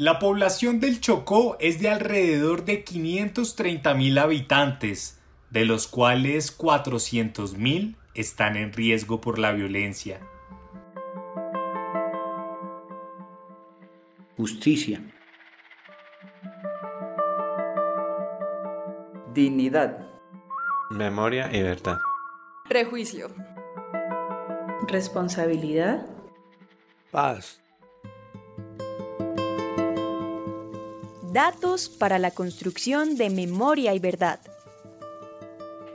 La población del Chocó es de alrededor de 530 mil habitantes, de los cuales 400 mil están en riesgo por la violencia. Justicia. Dignidad. Memoria y verdad. Prejuicio. Responsabilidad. Paz. Datos para la construcción de memoria y verdad.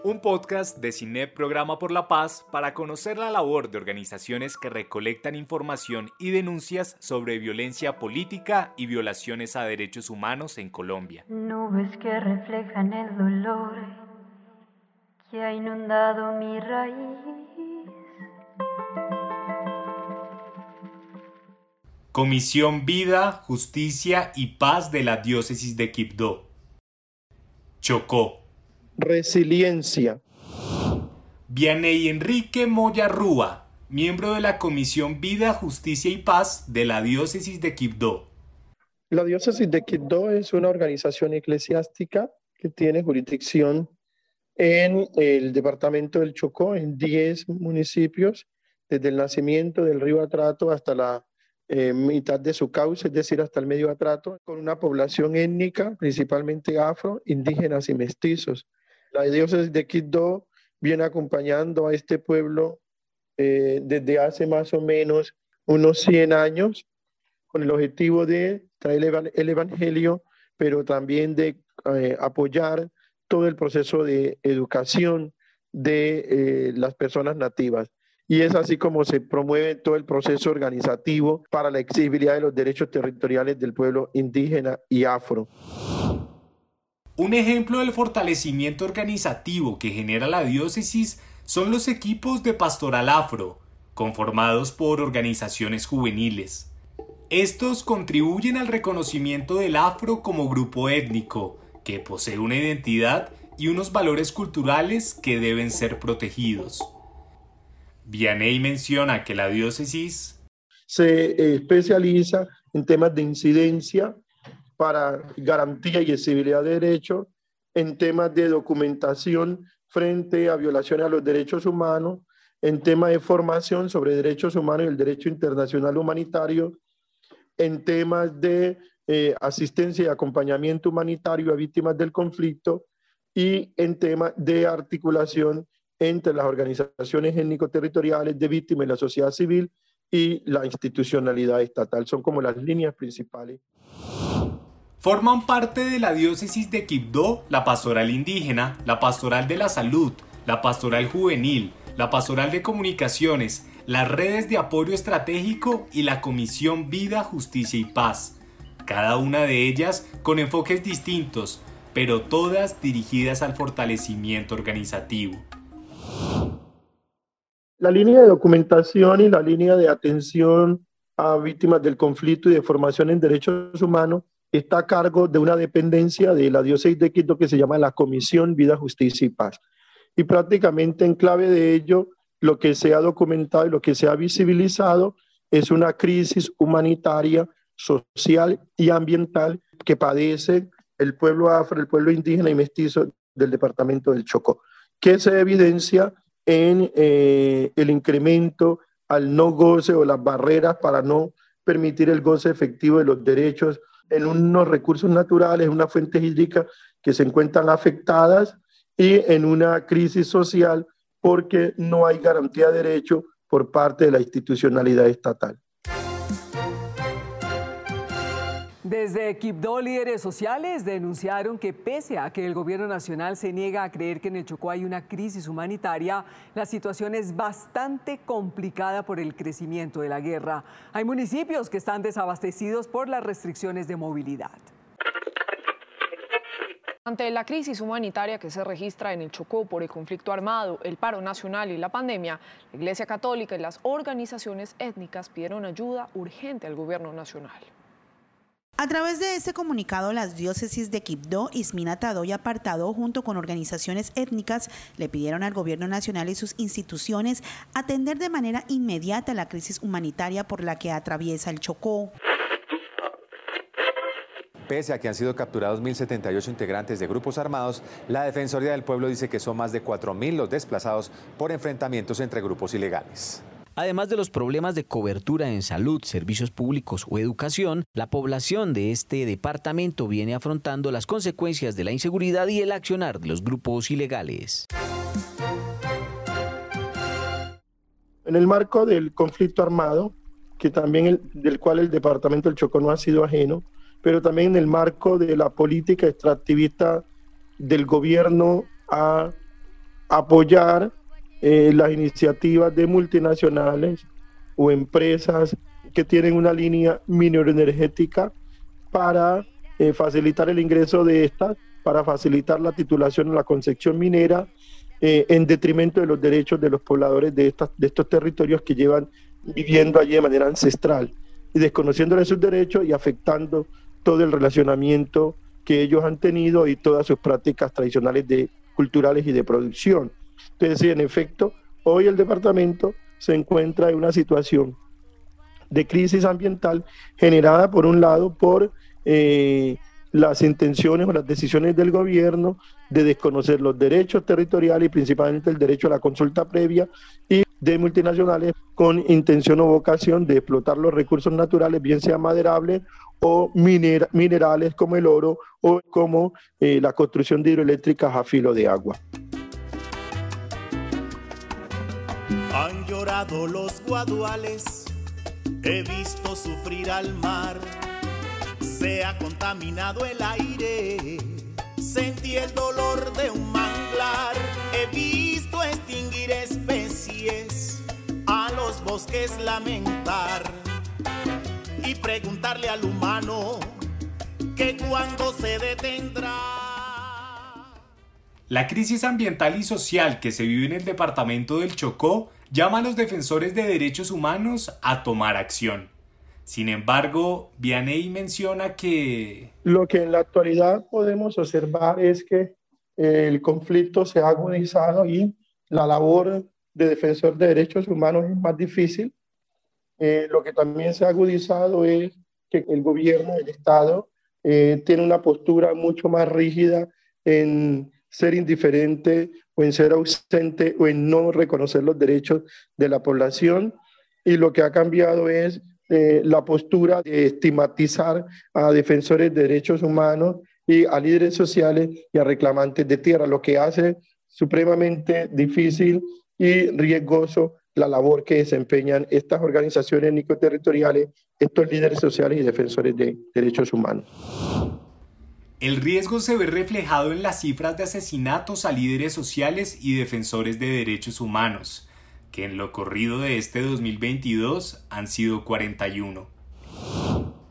Un podcast de Cine Programa por la Paz para conocer la labor de organizaciones que recolectan información y denuncias sobre violencia política y violaciones a derechos humanos en Colombia. Nubes que reflejan el dolor que ha inundado mi raíz. Comisión Vida, Justicia y Paz de la Diócesis de Quibdó. Chocó. Resiliencia. Vianey Enrique Moya Rúa, miembro de la Comisión Vida, Justicia y Paz de la Diócesis de Quibdó. La Diócesis de Quibdó es una organización eclesiástica que tiene jurisdicción en el departamento del Chocó, en 10 municipios, desde el nacimiento del río Atrato hasta la eh, mitad de su cauce, es decir, hasta el medio Atrato, con una población étnica, principalmente afro, indígenas y mestizos. La diócesis de Quibdó viene acompañando a este pueblo eh, desde hace más o menos unos 100 años, con el objetivo de traer el evangelio, pero también de eh, apoyar todo el proceso de educación de las personas nativas y es así como se promueve todo el proceso organizativo para la exigibilidad de los derechos territoriales del pueblo indígena y afro. Un ejemplo del fortalecimiento organizativo que genera la diócesis son los equipos de pastoral afro, conformados por organizaciones juveniles. Estos contribuyen al reconocimiento del afro como grupo étnico, que posee una identidad y unos valores culturales que deben ser protegidos. Vianney menciona que la diócesis se especializa en temas de incidencia para garantía y accesibilidad de derechos, en temas de documentación frente a violaciones a los derechos humanos, en temas de formación sobre derechos humanos y el derecho internacional humanitario, en temas de eh, asistencia y acompañamiento humanitario a víctimas del conflicto y en temas de articulación entre las organizaciones étnico-territoriales de víctimas y la sociedad civil y la institucionalidad estatal. Son como las líneas principales. Forman parte de la diócesis de Quibdó la pastoral indígena, la pastoral de la salud, la pastoral juvenil, la pastoral de comunicaciones, las redes de apoyo estratégico y la Comisión Vida, Justicia y Paz. Cada una de ellas con enfoques distintos, pero todas dirigidas al fortalecimiento organizativo. La línea de documentación y la línea de atención a víctimas del conflicto y de formación en derechos humanos está a cargo de una dependencia de la diócesis de Quito que se llama la Comisión Vida, Justicia y Paz. Y prácticamente en clave de ello, lo que se ha documentado y lo que se ha visibilizado es una crisis humanitaria, social y ambiental que padece el pueblo afro, el pueblo indígena y mestizo del departamento del Chocó, que se evidencia en eh, el incremento al no goce o las barreras para no permitir el goce efectivo de los derechos en unos recursos naturales, en unas fuentes hídricas que se encuentran afectadas y en una crisis social porque no hay garantía de derecho por parte de la institucionalidad estatal. Desde Quibdó, líderes sociales denunciaron que pese a que el gobierno nacional se niega a creer que en el Chocó hay una crisis humanitaria, la situación es bastante complicada por el crecimiento de la guerra. Hay municipios que están desabastecidos por las restricciones de movilidad. Ante la crisis humanitaria que se registra en el Chocó por el conflicto armado, el paro nacional y la pandemia, la Iglesia Católica y las organizaciones étnicas pidieron ayuda urgente al gobierno nacional. A través de este comunicado, las diócesis de Quibdó, Ismina Tado y Apartado, junto con organizaciones étnicas, le pidieron al gobierno nacional y sus instituciones atender de manera inmediata la crisis humanitaria por la que atraviesa el Chocó. Pese a que han sido capturados 1.078 integrantes de grupos armados, la Defensoría del Pueblo dice que son más de 4.000 los desplazados por enfrentamientos entre grupos ilegales. Además de los problemas de cobertura en salud, servicios públicos o educación, la población de este departamento viene afrontando las consecuencias de la inseguridad y el accionar de los grupos ilegales. En el marco del conflicto armado, que también del cual el departamento del Chocó no ha sido ajeno, pero también en el marco de la política extractivista del gobierno a apoyar eh, las iniciativas de multinacionales o empresas que tienen una línea mineroenergética para eh, facilitar el ingreso de estas, para facilitar la titulación en la concepción minera, eh, en detrimento de los derechos de los pobladores de, estas, de estos territorios que llevan viviendo allí de manera ancestral y desconociéndole sus derechos y afectando todo el relacionamiento que ellos han tenido y todas sus prácticas tradicionales de, culturales y de producción. Entonces, sí, en efecto, hoy el departamento se encuentra en una situación de crisis ambiental generada, por un lado, por eh, las intenciones o las decisiones del gobierno de desconocer los derechos territoriales y principalmente el derecho a la consulta previa y de multinacionales con intención o vocación de explotar los recursos naturales, bien sean maderables o minerales como el oro o como eh, la construcción de hidroeléctricas a filo de agua. Han llorado los guaduales, he visto sufrir al mar, se ha contaminado el aire, sentí el dolor de un manglar, he visto extinguir especies, a los bosques lamentar y preguntarle al humano que cuando se detendrá. La crisis ambiental y social que se vive en el departamento del Chocó llama a los defensores de derechos humanos a tomar acción. Sin embargo, Vianey menciona que... Lo que en la actualidad podemos observar es que el conflicto se ha agudizado y la labor de defensor de derechos humanos es más difícil. Eh, lo que también se ha agudizado es que el gobierno, el Estado, eh, tiene una postura mucho más rígida en ser indiferente o en ser ausente o en no reconocer los derechos de la población. Y lo que ha cambiado es eh, la postura de estigmatizar a defensores de derechos humanos y a líderes sociales y a reclamantes de tierra, lo que hace supremamente difícil y riesgoso la labor que desempeñan estas organizaciones nicoterritoriales, estos líderes sociales y defensores de derechos humanos. El riesgo se ve reflejado en las cifras de asesinatos a líderes sociales y defensores de derechos humanos, que en lo corrido de este 2022 han sido 41.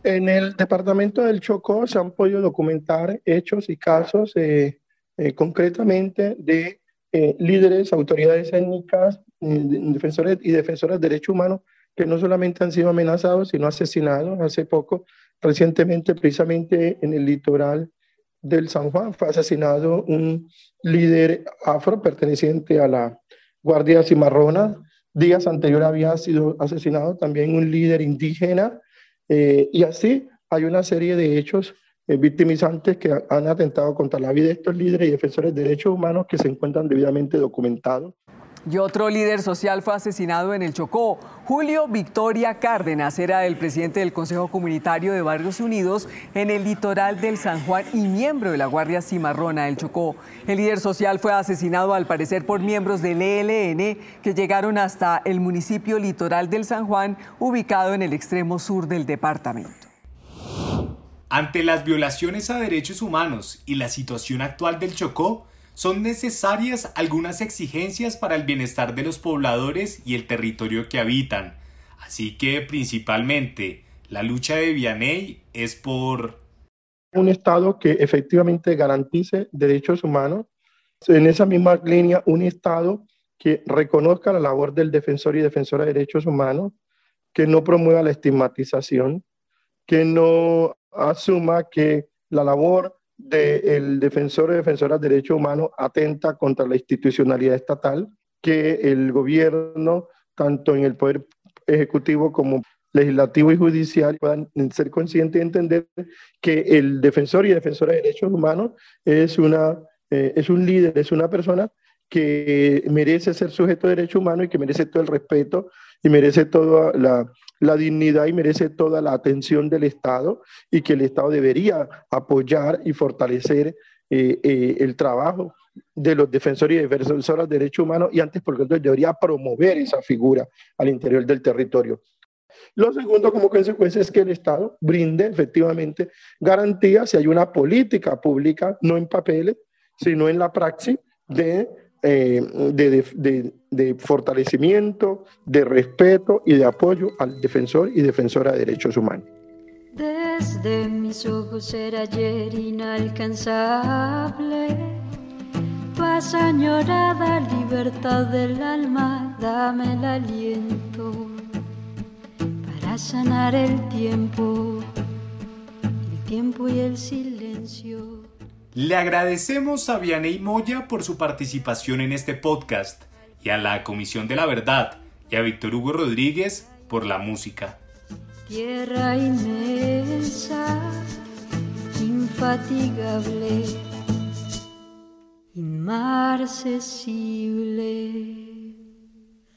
En el departamento del Chocó se han podido documentar hechos y casos eh, eh, concretamente de eh, líderes, autoridades étnicas, defensores y defensoras de derechos humanos que no solamente han sido amenazados, sino asesinados hace poco, recientemente precisamente en el litoral del San Juan fue asesinado un líder afro perteneciente a la Guardia Cimarrona. Días anterior había sido asesinado también un líder indígena eh, y así hay una serie de hechos eh, victimizantes que han atentado contra la vida de estos líderes y defensores de derechos humanos que se encuentran debidamente documentados. Y otro líder social fue asesinado en el Chocó. Julio Victoria Cárdenas era el presidente del Consejo Comunitario de Barrios Unidos en el litoral del San Juan y miembro de la Guardia Cimarrona del Chocó. El líder social fue asesinado al parecer por miembros del ELN que llegaron hasta el municipio litoral del San Juan, ubicado en el extremo sur del departamento. Ante las violaciones a derechos humanos y la situación actual del Chocó, son necesarias algunas exigencias para el bienestar de los pobladores y el territorio que habitan. Así que principalmente la lucha de Vianey es por un Estado que efectivamente garantice derechos humanos. En esa misma línea, un Estado que reconozca la labor del defensor y defensora de derechos humanos, que no promueva la estigmatización, que no asuma que la labor del defensor o defensora de derechos humanos atenta contra la institucionalidad estatal, que el gobierno, tanto en el poder ejecutivo como legislativo y judicial puedan ser conscientes y entender que el defensor y defensora de derechos humanos es, una, eh, es un líder, es una persona que merece ser sujeto de derecho humano y que merece todo el respeto y merece toda la, la, dignidad y merece toda la atención del Estado y que el Estado debería apoyar y fortalecer eh, eh, el trabajo de los defensores y defensoras de derechos humanos y antes porque debería promover esa figura al interior del territorio. Lo segundo, como consecuencia, es que el Estado brinde efectivamente garantías si hay una política pública, no en papeles, sino en la praxis de, eh, de, de, de, fortalecimiento, de respeto y de apoyo al defensor y defensora de derechos humanos. Desde mis ojos era ayer inalcanzable, paz añorada, libertad del alma, dame el aliento sanar el tiempo, el tiempo y el silencio. Le agradecemos a Vianey Moya por su participación en este podcast y a la Comisión de la Verdad y a Víctor Hugo Rodríguez por la música. Tierra inmensa, infatigable, inmarcesible.